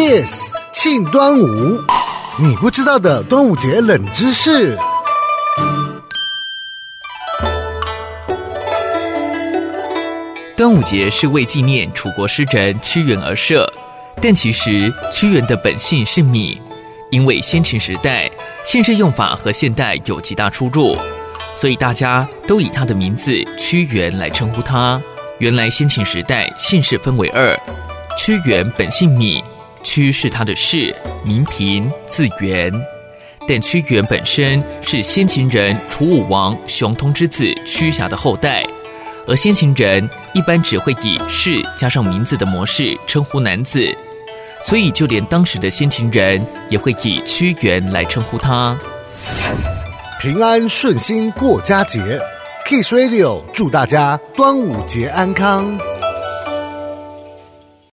Kiss 庆端午，你不知道的端午节冷知识。端午节是为纪念楚国诗人屈原而设，但其实屈原的本姓是芈，因为先秦时代姓氏用法和现代有极大出入，所以大家都以他的名字屈原来称呼他。原来先秦时代姓氏分为二，屈原本姓芈。屈是他的氏，名平，字原。但屈原本身是先秦人楚武王熊通之子屈瑕的后代，而先秦人一般只会以氏加上名字的模式称呼男子，所以就连当时的先秦人也会以屈原来称呼他。平安顺心过佳节，Kiss Radio 祝大家端午节安康。